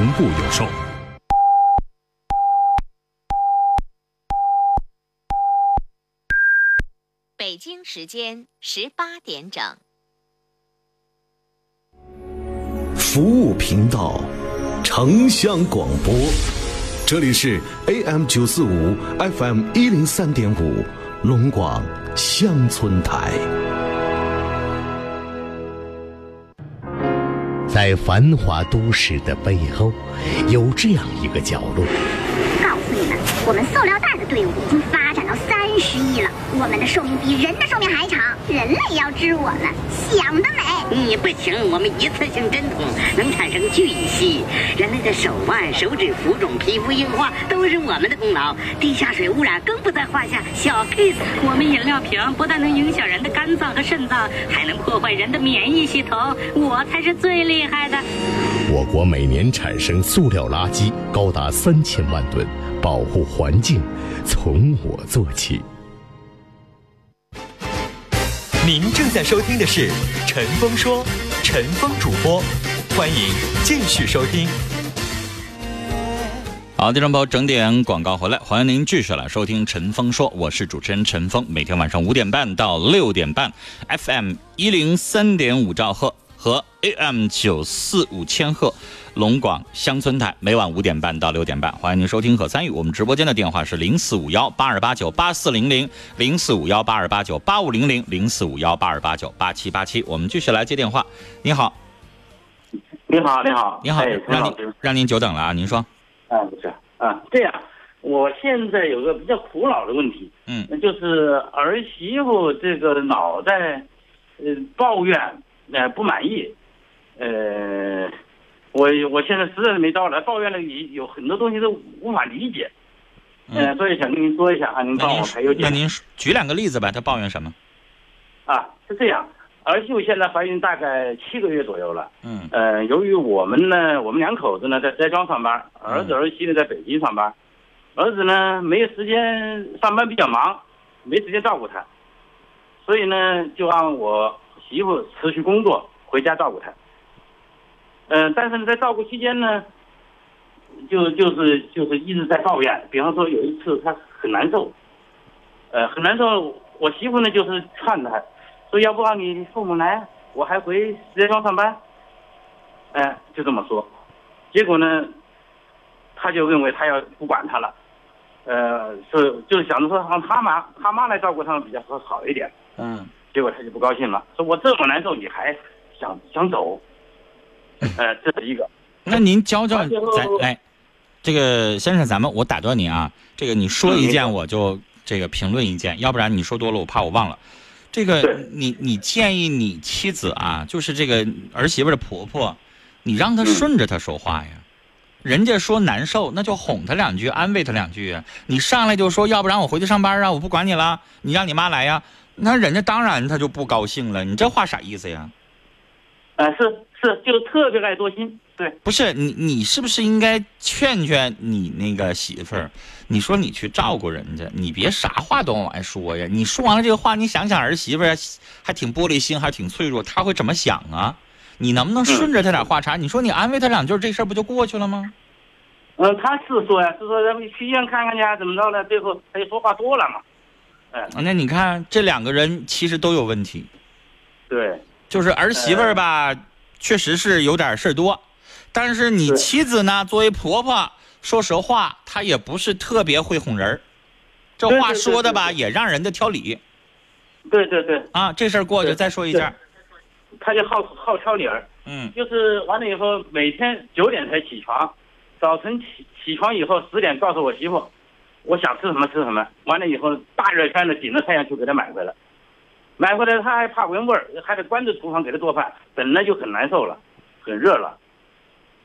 同步有售。北京时间十八点整。服务频道，城乡广播，这里是 AM 九四五 FM 一零三点五龙广乡村台。在繁华都市的背后，有这样一个角落。告诉你们，我们塑料袋的队伍已经发展到三十亿了，我们的寿命比人的寿命还长。人类要治我们，想得美！你不行，我们一次性针筒能产生巨细，人类的手腕、手指浮肿、皮肤硬化都是我们的功劳。地下水污染更不在话下，小 case。我们饮料瓶不但能影响人的肝脏和肾脏，还能破坏人的免疫系统，我才是最厉害的。我国每年产生塑料垃圾高达三千万吨，保护环境从我做起。您正在收听的是《陈峰说》，陈峰主播，欢迎继续收听。好，听众朋友，整点广告回来，欢迎您继续来收听《陈峰说》，我是主持人陈峰，每天晚上五点半到六点半，FM 一零三点五兆赫和 AM 九四五千赫。龙广乡村台每晚五点半到六点半，欢迎您收听和参与。我们直播间的电话是零四五幺八二八九八四零零零四五幺八二八九八五零零零四五幺八二八九八七八七。我们继续来接电话。你好，你好，你好，你好，让您让您久等了啊！您说，啊，不是啊，这样，我现在有个比较苦恼的问题，嗯就是儿媳妇这个脑袋，呃，抱怨，呃，不满意，呃，我我现在实在是没招了，抱怨了有有很多东西都无法理解，呃，所以想跟您说一下啊，您帮您我排忧解那您举两个例子吧，他抱怨什么？啊，是这样，儿媳妇现在怀孕大概七个月左右了。嗯呃，由于我们呢，我们两口子呢在石家庄上班，儿子儿媳呢在北京上班，儿子呢没有时间上班比较忙，没时间照顾他，所以呢就让我媳妇辞去工作回家照顾他。嗯、但是呢在照顾期间呢，就就是就是一直在抱怨，比方说有一次他很难受，呃很难受，我媳妇呢就是劝他，说要不让你父母来，我还回石家庄上班。哎，就这么说，结果呢，他就认为他要不管他了，呃，是就是想着说让他妈他妈来照顾他们比较好好一点，嗯。结果他就不高兴了，说我这么难受你还想想走，呃，这是一个，那您教教咱来，这个先生，咱们我打断您啊，这个你说一件我就这个评论一件，要不然你说多了我怕我忘了。这个你你建议你妻子啊，就是这个儿媳妇的婆婆，你让她顺着她说话呀。人家说难受，那就哄她两句，安慰她两句啊。你上来就说，要不然我回去上班啊，我不管你了，你让你妈来呀。那人家当然他就不高兴了。你这话啥意思呀？呃，是是，就特别爱多心，对，不是你，你是不是应该劝劝你那个媳妇儿？你说你去照顾人家，你别啥话都往外说呀。你说完了这个话，你想想儿媳妇儿还挺玻璃心，还挺脆弱，她会怎么想啊？你能不能顺着她点话茬？你说你安慰她两句，这事儿不就过去了吗？嗯、她是说呀，是说咱们去医院看看去啊，怎么着呢？最后她就说话多了嘛，哎、那你看这两个人其实都有问题，对，就是儿媳妇儿吧，确实是有点事儿多，但是你妻子呢，作为婆婆，说实话，她也不是特别会哄人儿。这话说的吧，也让人家挑理对对对，啊。这事儿过去再说一下，她就好好挑理儿。嗯。就是完了以后，每天九点才起床，早晨起起床以后十点告诉我媳妇，我想吃什么吃什么。完了以后，大热天的顶着太阳去给她买回来，买回来她还怕闻味儿，还得关着厨房给她做饭，本来就很难受了，很热了。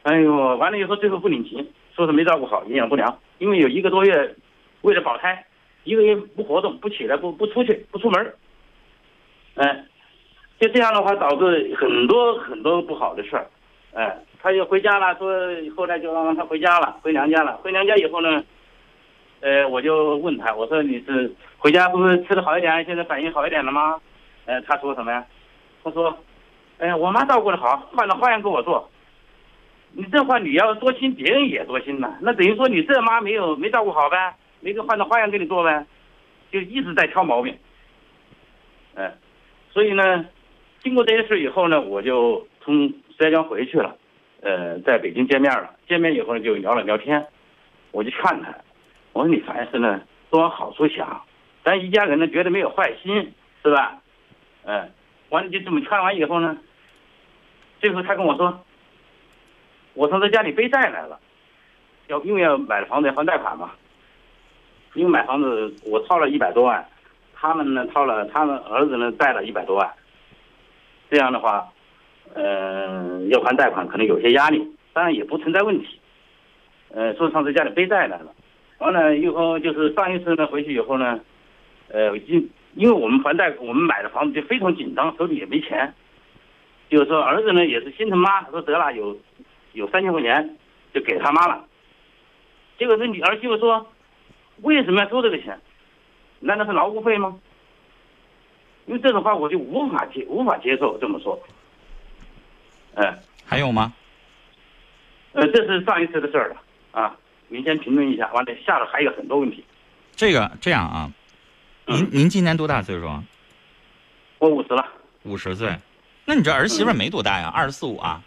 哎呦，完了以后最后不领情，说是没照顾好，营养不良，因为有一个多月为了保胎，一个月不活动，不起来，不不出去，不出门儿，哎，就这样的话，导致很多很多不好的事儿。哎，他就回家了，说后来就让他回家了，回娘家了。回娘家以后呢，呃，我就问他，我说你是回家不是吃的好一点，现在反应好一点了吗？呃，他说什么呀？他说，哎呀，我妈照顾的好，换了花样给我做。你这话你要多心，别人也多心呐。那等于说你这妈没有没照顾好呗，没个换着花样给你做呗，就一直在挑毛病。哎，所以呢，经过这些事以后呢，我就从石家庄回去了，呃，在北京见面了。见面以后呢，就聊了聊天，我就劝他，我说你凡事呢都往好处想，咱一家人呢绝对没有坏心，是吧？嗯，完了就这么劝完以后呢，最后他跟我说，我从这家里背债来了，要因为要买了房子要还贷款嘛，因为买房子我掏了一百多万。他们呢掏了，他们儿子呢贷了一百多万，这样的话，呃，要还贷款可能有些压力，当然也不存在问题。呃，说上次家里背债来了，完了以后就是上一次呢回去以后呢，呃，因因为我们还贷，我们买的房子就非常紧张，手里也没钱，就是说儿子呢也是心疼妈，说得了有有三千块钱就给他妈了，结果这女儿媳妇说，为什么要收这个钱？难道是劳务费吗？因为这种话我就无法接无法接受这么说。哎，还有吗？呃，这是上一次的事儿了啊。您先评论一下，完了下头还有很多问题。这个这样啊，您您今年多大岁数？我五十了。五十岁，那你这儿媳妇没多大呀？二十四五啊？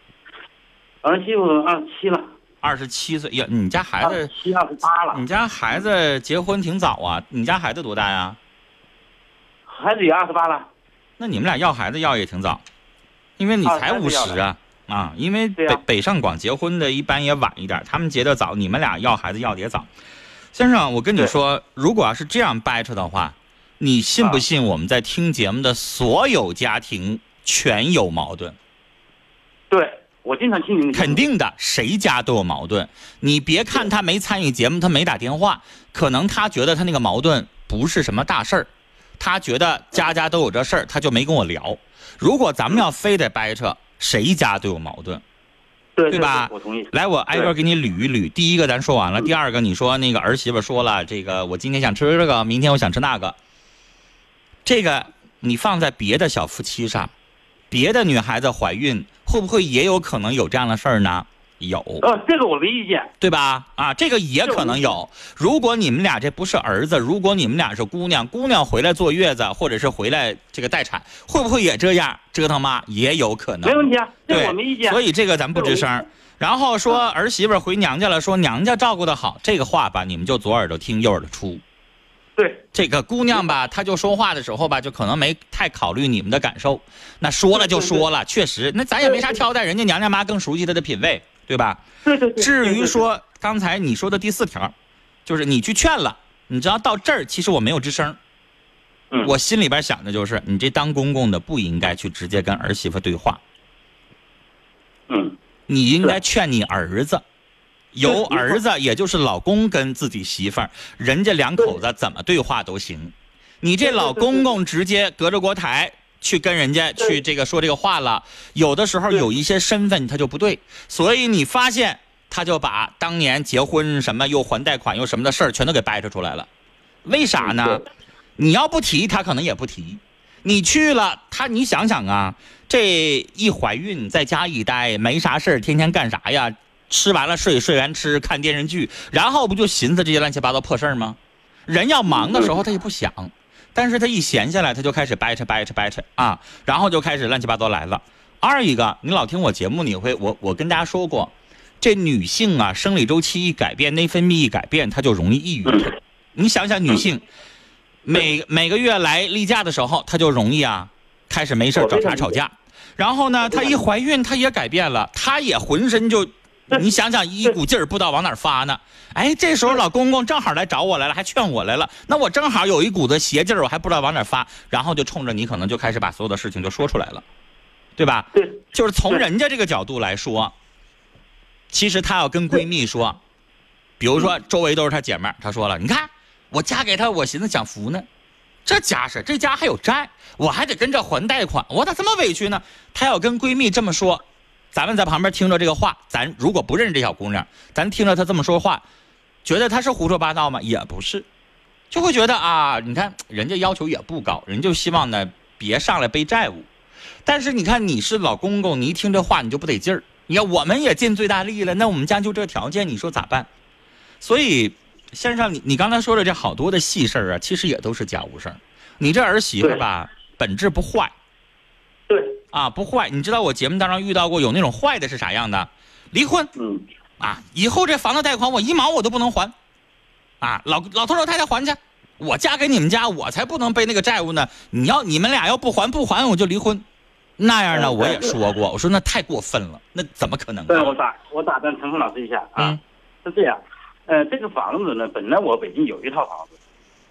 儿媳妇二十七了。二十七岁呀，你家孩子七二十八了。你家孩子结婚挺早啊？你家孩子多大呀？孩子也二十八了。那你们俩要孩子要也挺早，因为你才五十啊啊！因为北北上广结婚的一般也晚一点，他们结的早，你们俩要孩子要的也早。先生，我跟你说，如果要是这样掰扯的话，你信不信我们在听节目的所有家庭全有矛盾？对。我经常听您肯定的，谁家都有矛盾。你别看他没参与节目，他没打电话，可能他觉得他那个矛盾不是什么大事儿，他觉得家家都有这事儿，他就没跟我聊。如果咱们要非得掰扯，谁家都有矛盾，对吧？我同意。来，我挨个给你捋一捋。第一个咱说完了，第二个你说那个儿媳妇说了，这个我今天想吃这个，明天我想吃那个。这个你放在别的小夫妻上，别的女孩子怀孕。会不会也有可能有这样的事儿呢？有，呃，这个我没意见，对吧？啊，这个也可能有。如果你们俩这不是儿子，如果你们俩是姑娘，姑娘回来坐月子，或者是回来这个待产，会不会也这样折腾妈？也有可能。没问题啊，这我没意见。所以这个咱不吱声。然后说儿媳妇回娘家了，说娘家照顾的好，这个话吧，你们就左耳朵听右耳朵出。对这个姑娘吧，她就说话的时候吧，就可能没太考虑你们的感受。那说了就说了，确实，那咱也没啥挑的，人家娘家妈更熟悉她的品味，对吧？对对对。至于说刚才你说的第四条，就是你去劝了，你知道到这儿，其实我没有吱声。嗯。我心里边想的就是，你这当公公的不应该去直接跟儿媳妇对话。嗯。你应该劝你儿子。由儿子，也就是老公跟自己媳妇儿，人家两口子怎么对话都行。你这老公公直接隔着锅台去跟人家去这个说这个话了，有的时候有一些身份他就不对，所以你发现他就把当年结婚什么又还贷款又什么的事儿全都给掰扯出来了。为啥呢？你要不提他可能也不提，你去了他你想想啊，这一怀孕在家一待没啥事儿，天天干啥呀？吃完了睡，睡完吃，看电视剧，然后不就寻思这些乱七八糟破事儿吗？人要忙的时候他也不想，但是他一闲下来他就开始掰扯掰扯掰扯啊，然后就开始乱七八糟来了。二一个，你老听我节目，你会我我跟大家说过，这女性啊，生理周期一改变，内分泌一改变，她就容易抑郁。你想想，女性每每个月来例假的时候，她就容易啊，开始没事找茬吵架。然后呢，她一怀孕，她也改变了，她也浑身就。你想想，一股劲儿不知道往哪发呢？哎，这时候老公公正好来找我来了，还劝我来了。那我正好有一股子邪劲儿，我还不知道往哪发，然后就冲着你，可能就开始把所有的事情就说出来了，对吧？对，就是从人家这个角度来说，其实她要跟闺蜜说，比如说周围都是她姐妹，她说了，你看我嫁给他，我寻思享福呢，这家是这家还有债，我还得跟着还贷款，我咋这么委屈呢？她要跟闺蜜这么说。咱们在旁边听着这个话，咱如果不认识这小姑娘，咱听着她这么说话，觉得她是胡说八道吗？也不是，就会觉得啊，你看人家要求也不高，人就希望呢别上来背债务。但是你看你是老公公，你一听这话你就不得劲儿，你看我们也尽最大力了，那我们家就这条件，你说咋办？所以，先生，你你刚才说的这好多的细事儿啊，其实也都是家务事儿。你这儿媳妇吧，本质不坏对，啊，不坏。你知道我节目当中遇到过有那种坏的是啥样的？离婚嗯，啊，以后这房子贷款我一毛我都不能还，啊，老老头老太太还去，我嫁给你们家，我才不能背那个债务呢。你要你们俩要不还不还，我就离婚。那样呢，嗯我也说过，我说那太过分了，那怎么可能对，我啊？打我打断陈峰老师一下啊，嗯是这样，呃，这个房子呢，本来我北京有一套房子，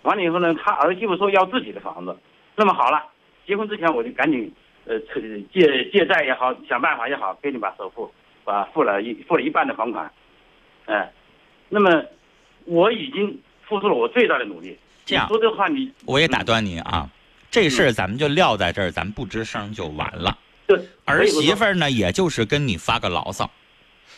完了以后呢，他儿媳妇说要自己的房子，那么好了，结婚之前我就赶紧呃借借借债也好，想办法也好，给你把首付把付了一付了一半的房款，哎、那么我已经付出了我最大的努力。这样说的话你我也打断你啊，这事儿咱们就撂在这儿，咱们不吱声就完了。对儿媳妇呢，也就是跟你发个牢骚，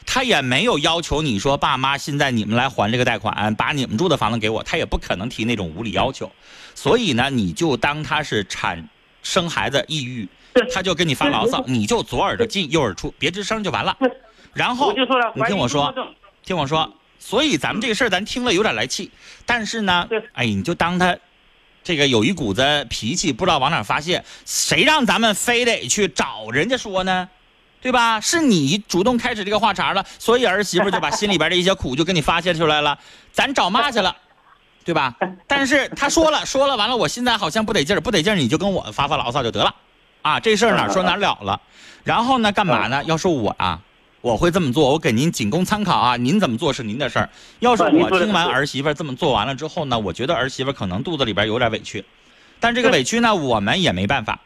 她也没有要求你说爸妈现在你们来还这个贷款，把你们住的房子给我，她也不可能提那种无理要求。所以呢，你就当她是产生孩子抑郁，她就跟你发牢骚，你就左耳朵进右耳出，别吱声就完了。然后你听我说听我说，所以咱们这个事儿咱听了有点来气，但是呢对，哎，你就当他这个有一股子脾气，不知道往哪发泄，谁让咱们非得去找人家说呢？对吧？是你主动开始这个话茬了，所以儿媳妇就把心里边的一些苦就跟你发泄出来了，咱找骂去了，对吧？但是他说了说了，完了，我现在好像不得劲儿，不得劲儿，你就跟我发发牢骚就得了，啊，这事儿哪说哪了 了。然后呢，干嘛呢？要是我啊，我会这么做，我给您仅供参考啊，您怎么做是您的事儿。要是我听完儿媳妇这么做完了之后呢，我觉得儿媳妇可能肚子里边有点委屈，但这个委屈呢，我们也没办法。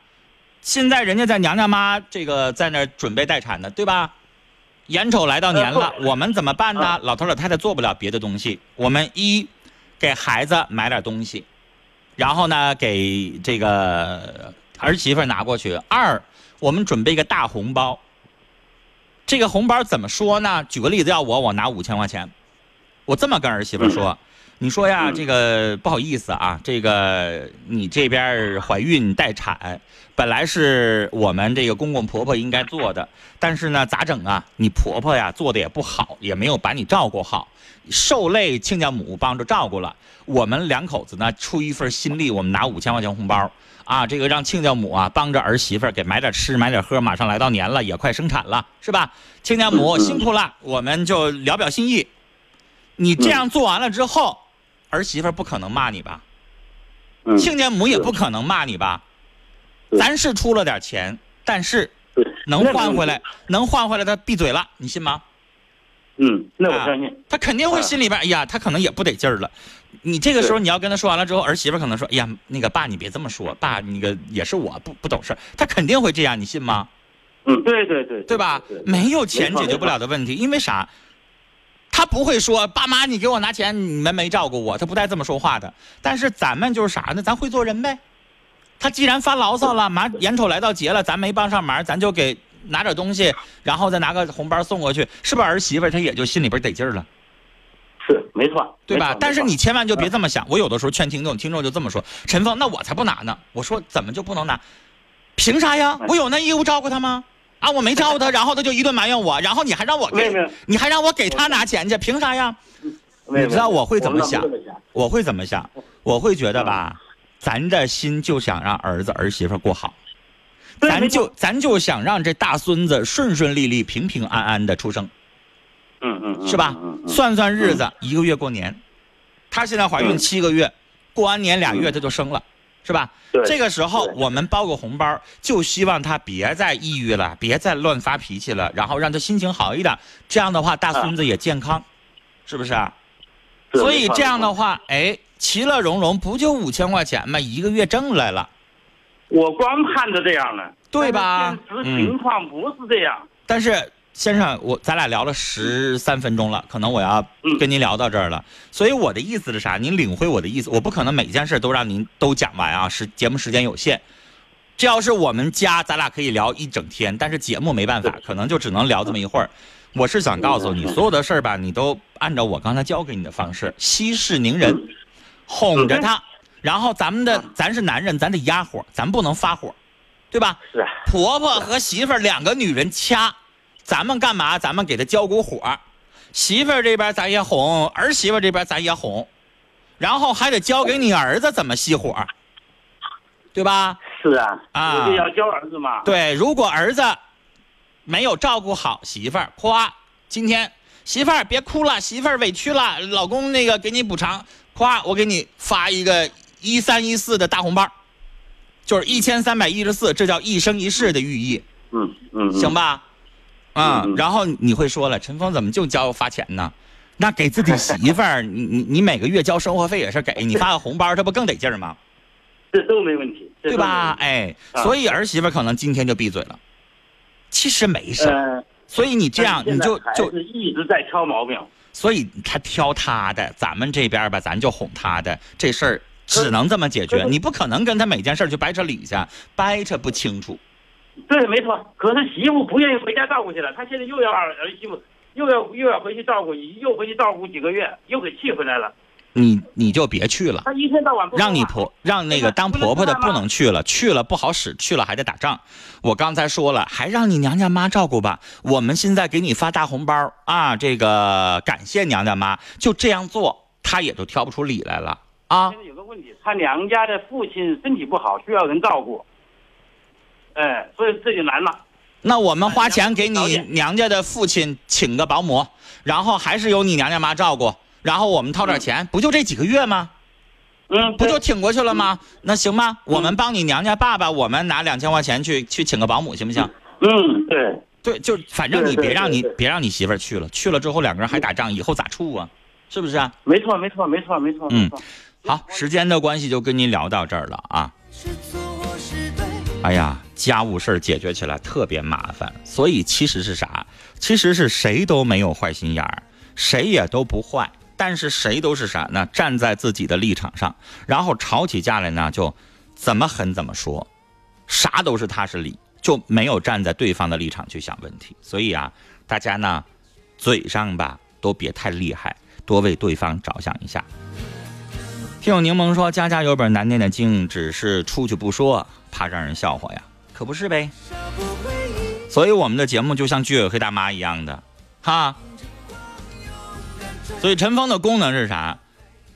现在人家在娘家妈这个在那准备待产呢，对吧？眼瞅来到年了，我们怎么办呢？老头老太太做不了别的东西，我们一给孩子买点东西，然后呢给这个儿媳妇儿拿过去；二我们准备一个大红包。这个红包怎么说呢？举个例子，要我我拿五千块钱，我这么跟儿媳妇说。你说呀，这个不好意思啊，这个你这边怀孕待产，本来是我们这个公公婆婆应该做的，但是呢，咋整啊？你婆婆呀做的也不好，也没有把你照顾好，受累亲家母帮着照顾了。我们两口子呢，出一份心力，我们拿五千块钱红包啊，这个让亲家母啊帮着儿媳妇儿给买点吃，买点喝。马上来到年了，也快生产了，是吧？亲家母辛苦了，我们就聊表心意。你这样做完了之后，儿媳妇儿不可能骂你吧？嗯亲家母也不可能骂你吧？是咱是出了点钱，但是对能换回来，能换回来，他闭嘴了，你信吗？嗯，那我啊相信。他肯定会心里边，哎呀，他可能也不得劲儿了。你这个时候你要跟他说完了之后，儿媳妇可能说，哎呀，那个爸你别这么说，爸那个也是我不不懂事儿，他肯定会这样，你信吗？嗯，对对对，对吧？没有钱解决不了的问题，因为啥？他不会说爸妈你给我拿钱，你们没照顾我，他不带这么说话的。但是咱们就是啥呢？咱会做人呗。他既然发牢骚了，马眼瞅来到节了，咱没帮上忙，咱就给拿点东西，然后再拿个红包送过去，是不是儿媳妇儿她也就心里边得劲儿了？是没错，对吧？但是你千万就别这么想。我有的时候劝听众，听众就这么说：“陈峰，那我才不拿呢。”我说：“怎么就不能拿？凭啥呀？我有那义务照顾他吗？啊，我没照顾他，然后他就一顿埋怨我，然后你还让我给你还让我给他拿钱去，凭啥呀？你知道我会怎么想？我会怎么想？我会觉得吧，咱这心就想让儿子儿媳妇过好，咱就咱就想让这大孙子顺顺利利、平平安安的出生。嗯嗯嗯，是吧？算算日子，一个月过年，她现在怀孕嗯。七个月，过完年俩月她就生了，是吧？对这个时候我们包个红包，就希望她别再抑郁了，别再乱发脾气了，然后让她心情好一点。这样的话，大孙子也健康，是不是啊？所以这样的话，哎，其乐融融，不就五千块钱吗？一个月挣来了，我光盼着这样了，对吧？实情况不是这样。但是先生，我咱俩聊了十三分钟了，可能我要嗯跟您聊到这儿了。所以我的意思是啥？您领会我的意思，我不可能每件事都让您都讲完啊，时节目时间有限。这要是我们家，咱俩可以聊一整天，但是节目没办法，可能就只能聊这么一会儿。我是想告诉你，所有的事儿吧，你都按照我刚才教给你的方式，息事宁人，哄着他。然后咱们的，咱是男人，咱得压火，咱不能发火，对吧？婆婆和媳妇儿两个女人掐，咱们干嘛？咱们给他交股火，媳妇儿这边咱也哄，儿媳妇这边咱也哄，然后还得教给你儿子怎么熄火，对吧？是啊，啊就要教儿子嘛。对，如果儿子没有照顾好媳妇儿，夸今天媳妇儿别哭了，媳妇儿委屈了，老公那个给你补偿，夸我给你发一个一三一四的大红包，就是一千三百一十四，这叫一生一世的寓意，嗯嗯，嗯行？吧？啊、然后你会说了，陈峰怎么就教发钱呢？那给自己媳妇儿，你你你每个月交生活费也是给你发个红包，这不更得劲儿吗？这都没问题，对吧？题？哎，啊所以儿媳妇可能今天就闭嘴了，其实没事所以你这样你就就，一直在挑毛病。所以他挑他的，咱们这边吧，咱就哄他的，这事儿只能这么解决。你不可能跟他每件事儿就掰扯理去，掰扯不清楚。对，没错。可是媳妇不愿意回家照顾去了，他现在又要儿儿媳妇，又要又要回去照顾，又回去照顾几个月，又给气回来了。你你就别去了，他一天到晚不让你婆让那个当婆婆的不能去了，去了不好使，去了还得打仗。我刚才说了，还让你娘家妈照顾吧。我们现在给你发大红包啊，这个感谢娘家妈，就这样做，她也就挑不出理来了啊现。在有个问题，他娘家的父亲身体不好，需要人照顾。哎，所以这就难了。那我们花钱给你娘家的父亲请个保姆，然后还是由你娘家妈照顾，然后我们掏点钱，不就这几个月吗？嗯，不就挺过去了吗？那行吧，我们帮你娘家爸爸，我们拿两千块钱去去请个保姆，行不行？嗯对，对，就反正你别让你别让你媳妇儿去了，去了之后两个人还打仗，以后咋处啊？是不是啊？没错没错没错没错。嗯，好，时间的关系就跟您聊到这儿了啊。哎呀，家务事儿解决起来特别麻烦，所以其实是啥？其实是谁都没有坏心眼儿，谁也都不坏，但是谁都是啥呢？站在自己的立场上，然后吵起架来呢，就怎么狠怎么说，啥都是他是理，就没有站在对方的立场去想问题。所以啊，大家呢，嘴上吧都别太厉害，多为对方着想一下。听友柠檬说：“家家有本难念的经，只是出去不说，怕让人笑话呀。可不是呗。所以我们的节目就像居委会大妈一样的，哈。所以陈峰的功能是啥？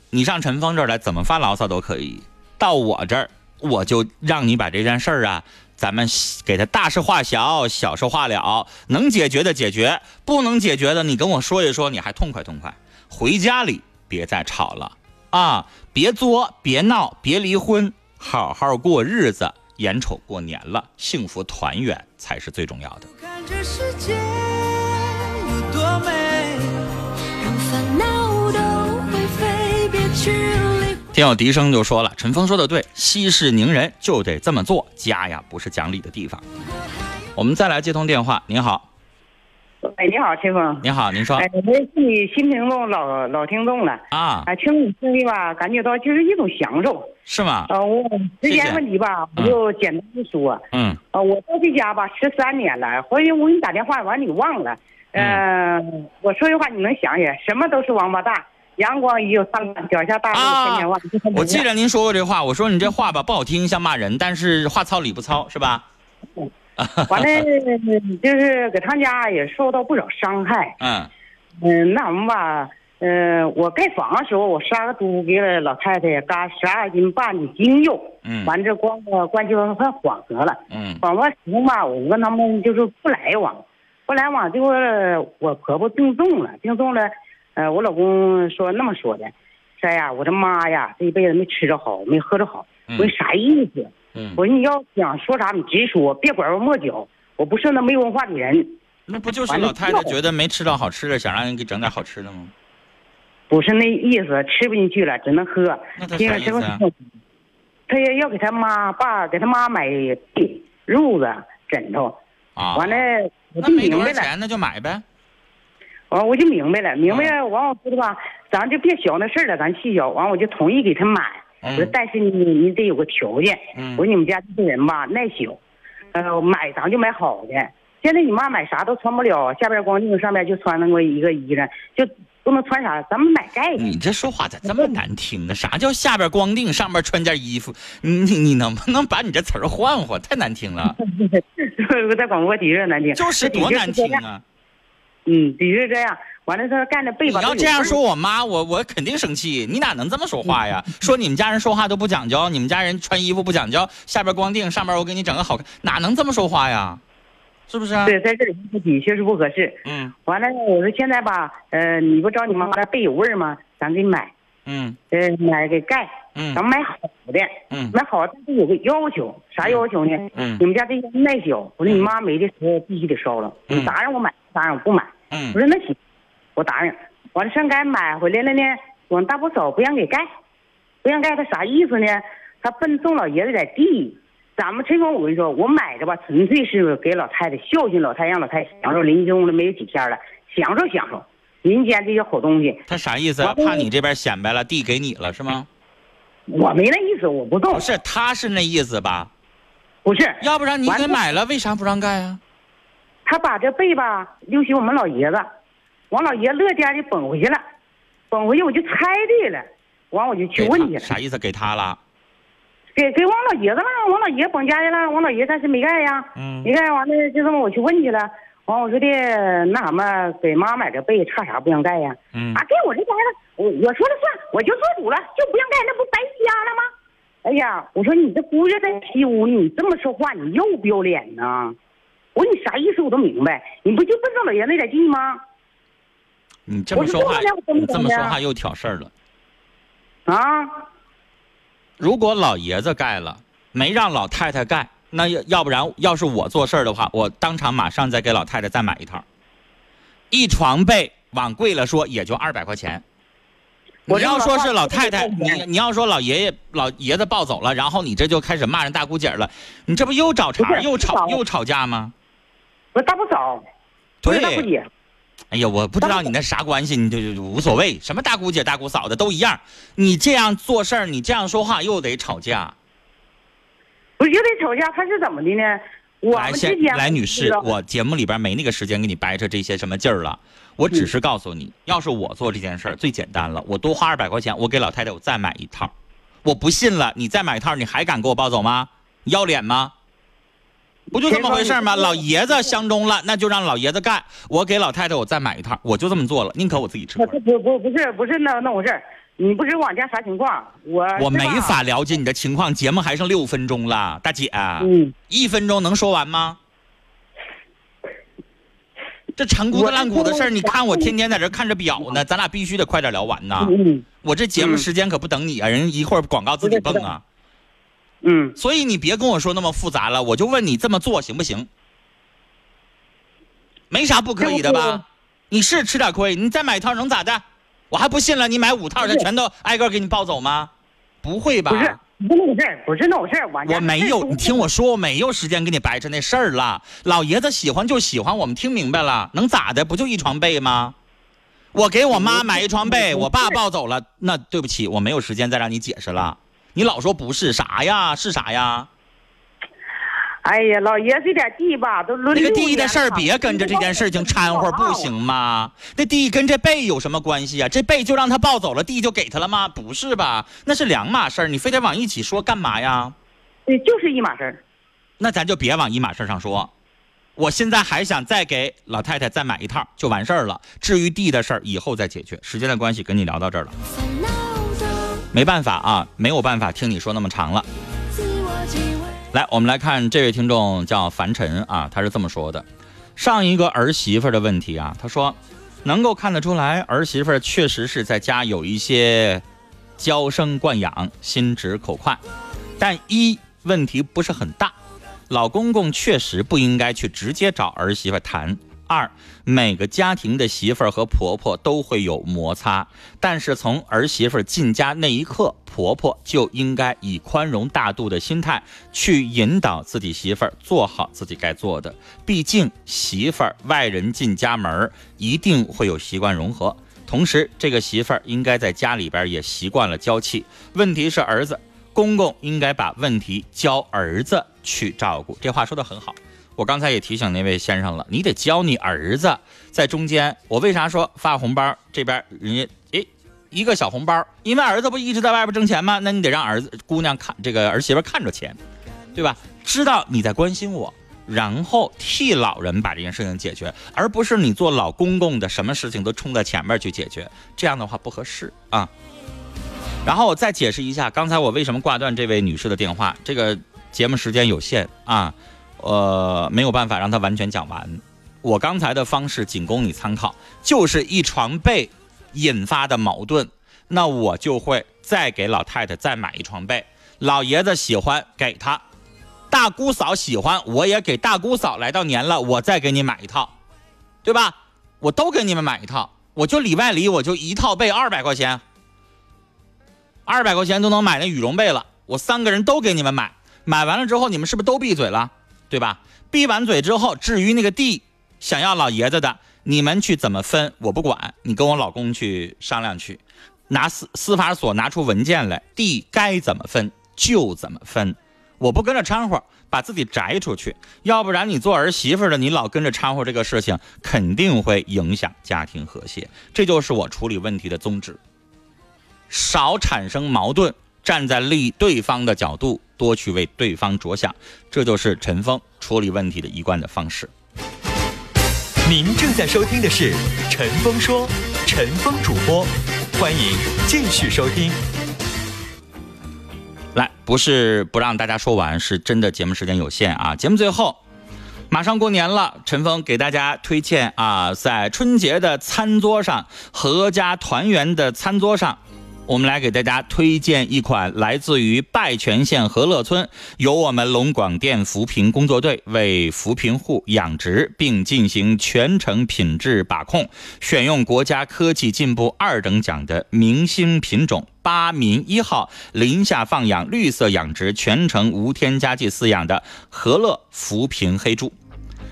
你上陈峰这儿来，怎么发牢骚都可以。到我这儿，我就让你把这件事儿啊，咱们给他大事化小，小事化了，能解决的解决，不能解决的你跟我说一说，你还痛快痛快。回家里别再吵了啊，别作，别闹，别离婚，好好过日子。眼瞅过年了，幸福团圆才是最重要的。看这世界有多美，让烦恼都会飞，别去理听友笛声就说了，陈峰说的对，息事宁人就得这么做，家呀不是讲理的地方。我们再来接通电话，您好，哎，你好，秦风。你好，您说哎，我是你新听众，老老听众了。啊，啊，听你声音吧，感觉到就是一种享受。是吗？呃，我时间问题吧，我就简单的说。嗯呃，我到这家吧十三年了，或者我给你打电话完你忘了。呃，我说的话你能想想，什么都是王八蛋，阳光已有灿烂，脚下大路啊千千万。我记得您说过这话，我说你这话吧不好听，像骂人，但是话糙理不糙，是吧？完了，就是搁他家也受到不少伤害。嗯嗯，那什么吧，嗯，我盖房的时候，我杀个猪给了老太太，嘎十二斤半的精肉，嗯完这关关系快缓和了。嗯缓和时候吧，我跟他们就是不来往，不来往，结果我婆婆病重了，病重了，呃，我老公说那么说的，说呀，我这妈呀，这一辈子没吃着好，没喝着好，我说啥意思？嗯，我说你要想说啥，你直说，别拐弯抹角。我不是那没文化的人，那不就是老太太觉得没吃到好吃的，想让人给整点好吃的吗？不是那意思，吃不进去了，只能喝。那他啥意思啊？他也要给他妈爸给他妈买被褥子、枕头。啊，完了，我那就明白了，钱，那就买呗。完我就明白了，明白了。完我说的吧，咱就别小那事儿了，咱细小。完我就同意给他买。我说嗯，但是你你得有个条件。嗯我说你们家这些人吧耐小，呃，买咱就买好的。现在你妈买啥都穿不了，下边光腚，上边就穿那么一个衣裳，就不能穿啥，咱们买盖的。你这说话咋这么难听呢？啥叫下边光腚，上面穿件衣服？你你你能不能把你这词儿换换？太难听了，我在广播的确难听，就是多难听啊！嗯，的确这样。完了，他干的背吧。你要这样说我妈，我我肯定生气。你哪能这么说话呀？说你们家人说话都不讲究，你们家人穿衣服不讲究，下边光腚，上边我给你整个好看，哪能这么说话呀？是不是？啊对，在这里的确是不合适。嗯。完了，我说现在吧，呃，你不找你妈那背有味儿吗？咱给买。嗯。呃，买给盖。嗯。咱买好的。嗯。买好，但是有个要求，啥要求呢？嗯。你们家这烟太小，我说你妈没的时候必须得烧了。你咋让我买？咋让我不买？嗯。我说那行，我答应。完了上街买回来了呢，我大伯嫂不让给盖，不让盖，他啥意思呢？他奔宋老爷子点地。咱们陈峰，我跟你说，我买的吧，纯粹是给老太太孝敬老太太，让老太太享受临终了没有几天了，享受享受民间这些好东西。他啥意思？怕你这边显摆了，地给你了是吗？我没那意思，我不动。不是，他是那意思吧？不是，要不然你给买了，为啥不让盖啊？他把这被吧留给我们老爷子。王老爷乐颠的奔回去了，奔回去我就猜对了，完我就去问去了。啥意思？给他了？给给王老爷子了，王老爷崩家去了，王老爷暂时没盖呀。嗯。没盖完了，就这么我去问去了。完我说的那什么，给妈买个被差啥不让盖呀？嗯。啊，给我这家了，我我说了算，我就做主了，就不让盖，那不白瞎了吗？哎呀，我说你这姑爷在西屋，你这么说话，你要不要脸呢？我说你啥意思我都明白，你不就奔着老爷那点地吗？你这么说话，你这么说话又挑事儿了。啊！如果老爷子盖了，没让老太太盖，那要要不然，要是我做事儿的话，我当场马上再给老太太再买一套。一床被往贵了说，也就二百块钱。你要说是老太太，你你要说老爷爷老爷子抱走了，然后你这就开始骂人大姑姐了，你这不又找茬又吵又吵架吗？我大不嫂，对大姑姐。哎呀，我不知道你那啥关系，你就就无所谓，什么大姑姐、大姑嫂的都一样。你这样做事儿，你这样说话又得吵架，不是又得吵架？他是怎么的呢？我们之间来，女士，我节目里边没那个时间给你掰扯这些什么劲儿了。我只是告诉你，要是我做这件事儿，最简单了，我多花二百块钱，我给老太太我再买一套。我不信了，你再买一套，你还敢给我抱走吗？要脸吗？不就这么回事吗？老爷子相中了，那就让老爷子干。我给老太太，我再买一套，我就这么做了，宁可我自己吃。不不不不是不是那那回事你不知我家啥情况，我我没法了解你的情况。节目还剩六分钟了，大姐，嗯，一分钟能说完吗？这陈姑子烂谷的事儿，你看我天天在这看着表呢，咱俩必须得快点聊完呐。嗯，我这节目时间可不等你啊，人一会儿广告自己蹦啊。嗯，所以你别跟我说那么复杂了，我就问你这么做行不行？没啥不可以的吧？你是吃点亏，你再买一套能咋的？我还不信了，你买五套，他全都挨个给你抱走吗？不会吧？不是，不是那回事不是那回事我没有，你听我说，我没有时间跟你掰扯那事儿了。老爷子喜欢就喜欢，我们听明白了，能咋的？不就一床被吗？我给我妈买一床被，我爸抱走了，那对不起，我没有时间再让你解释了。你老说不是啥呀？是啥呀？哎呀，老爷这点地吧，都那个地的事儿，别跟着这件事情掺和，不行吗？那地跟这被有什么关系啊？这被就让他抱走了，地就给他了吗？不是吧？那是两码事儿，你非得往一起说干嘛呀？对，就是一码事儿。那咱就别往一码事儿上说。我现在还想再给老太太再买一套，就完事儿了。至于地的事儿，以后再解决。时间的关系，跟你聊到这儿了。没办法啊，没有办法听你说那么长了。来，我们来看这位听众叫樊晨啊，他是这么说的：上一个儿媳妇的问题啊，他说能够看得出来，儿媳妇确实是在家有一些娇生惯养、心直口快，但一问题不是很大，老公公确实不应该去直接找儿媳妇谈。二，每个家庭的媳妇儿和婆婆都会有摩擦，但是从儿媳妇进家那一刻，婆婆就应该以宽容大度的心态去引导自己媳妇儿做好自己该做的。毕竟媳妇儿外人进家门儿，一定会有习惯融合，同时这个媳妇儿应该在家里边也习惯了娇气。问题是儿子，公公应该把问题交儿子去照顾。这话说的很好。我刚才也提醒那位先生了，你得教你儿子在中间。我为啥说发红包？这边人家诶一个小红包，因为儿子不一直在外边挣钱吗？那你得让儿子姑娘看这个儿媳妇看着钱，对吧？知道你在关心我，然后替老人把这件事情解决，而不是你做老公公的，什么事情都冲在前面去解决，这样的话不合适啊。然后我再解释一下，刚才我为什么挂断这位女士的电话。这个节目时间有限啊，呃，没有办法让她完全讲完。我刚才的方式仅供你参考，就是一床被引发的矛盾，那我就会再给老太太再买一床被。老爷子喜欢给他，大姑嫂喜欢我也给大姑嫂。来到年了，我再给你买一套，对吧？我都给你们买一套，我就里外里我就一套被二百块钱。二百块钱都能买那羽绒被了，我三个人都给你们买，买完了之后你们是不是都闭嘴了，对吧？闭完嘴之后，至于那个地想要老爷子的，你们去怎么分我不管，你跟我老公去商量去，拿司司法所拿出文件来，地该怎么分就怎么分，我不跟着掺和，把自己摘出去，要不然你做儿媳妇的，你老跟着掺和这个事情，肯定会影响家庭和谐，这就是我处理问题的宗旨。少产生矛盾，站在利对方的角度，多去为对方着想，这就是陈峰处理问题的一贯的方式。您正在收听的是《陈峰说》，陈峰主播，欢迎继续收听。来，不是不让大家说完，是真的节目时间有限啊！节目最后，马上过年了，陈峰给大家推荐啊，在春节的餐桌上，阖家团圆的餐桌上。我们来给大家推荐一款来自于拜泉县和乐村，由我们龙广电扶贫工作队为扶贫户养殖，并进行全程品质把控，选用国家科技进步二等奖的明星品种八民一号林下放养绿色养殖，全程无添加剂饲养的和乐扶贫黑猪。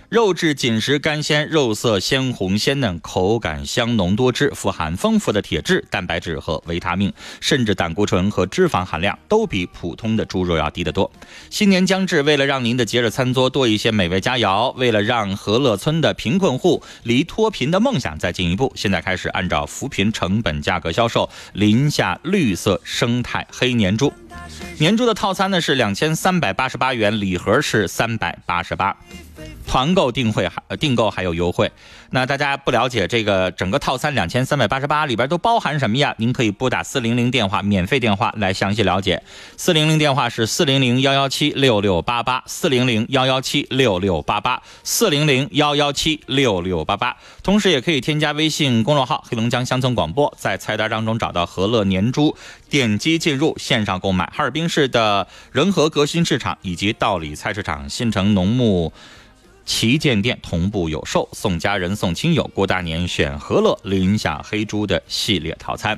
肉质紧实干鲜，肉色鲜红鲜嫩，口感香浓多汁，富含丰富的铁质、蛋白质和维他命，甚至胆固醇和脂肪含量都比普通的猪肉要低得多。新年将至，为了让您的节日餐桌多一些美味佳肴，为了让和乐村的贫困户离脱贫的梦想再进一步，现在开始按照扶贫成本价格销售林下绿色生态黑年猪。年猪的套餐呢是两千三百八十八元，礼盒是三百八十八。团购订会还订购还有优惠，那大家不了解这个整个套餐两千三百八十八里边都包含什么呀？您可以拨打四零零电话免费电话来详细了解。四零零电话是四零零幺幺七六六八八四零零幺幺七六六八八四零零幺幺七六六八八。同时也可以添加微信公众号“黑龙江乡村广播”，在菜单当中找到和乐年猪，点击进入线上购买。哈尔滨市的仁和革新市场以及道里菜市场、新城农牧。旗舰店同步有售，送家人送亲友，过大年选和乐林下黑猪的系列套餐。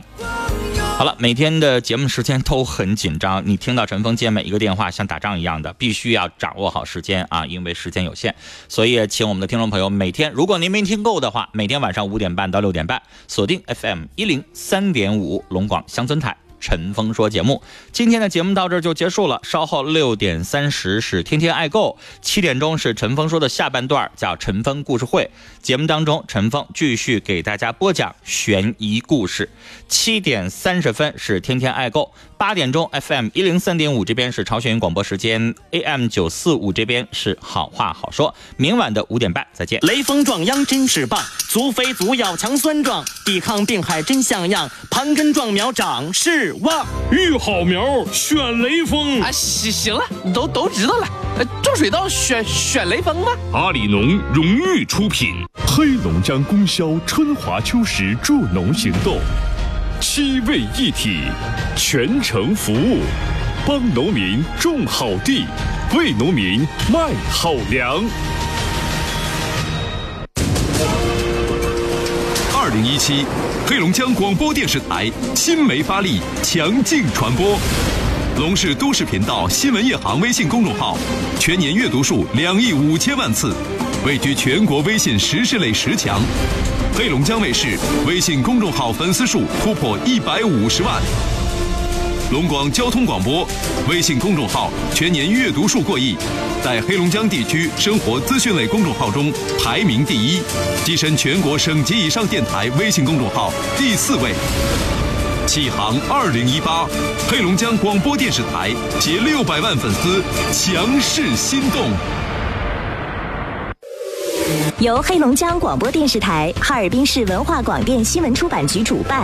好了，每天的节目时间都很紧张，你听到陈峰接每一个电话像打仗一样的，必须要掌握好时间啊，因为时间有限，所以请我们的听众朋友每天，如果您没听够的话，每天晚上五点半到六点半锁定 FM 一零三点五龙广乡村台。陈峰说：“节目今天的节目到这儿就结束了。稍后六点三十是天天爱购，七点钟是陈峰说的下半段，叫陈峰故事会。节目当中，陈峰继续给大家播讲悬疑故事。七点三十分是天天爱购，八点钟 FM 一零三点五这边是朝鲜广播时间，AM 九四五这边是好话好说。明晚的五点半再见。雷锋壮秧真是棒，足肥足要强酸壮，抵抗病害真像样，盘根壮苗长势。”旺，育好苗选雷锋啊！行行了，都都知道了。种水稻选选雷锋吧？阿里农荣誉出品，黑龙江供销春华秋实助农行动，七位一体，全程服务，帮农民种好地，为农民卖好粮。二零一七。黑龙江广播电视台新媒发力，强劲传播。龙市都市频道新闻夜航微信公众号全年阅读数两亿五千万次，位居全国微信时事类十强。黑龙江卫视微信公众号粉丝数突破一百五十万。龙广交通广播微信公众号全年阅读数过亿，在黑龙江地区生活资讯类公众号中排名第一，跻身全国省级以上电台微信公众号第四位。启航二零一八，黑龙江广播电视台携六百万粉丝强势心动。由黑龙江广播电视台、哈尔滨市文化广电新闻出版局主办。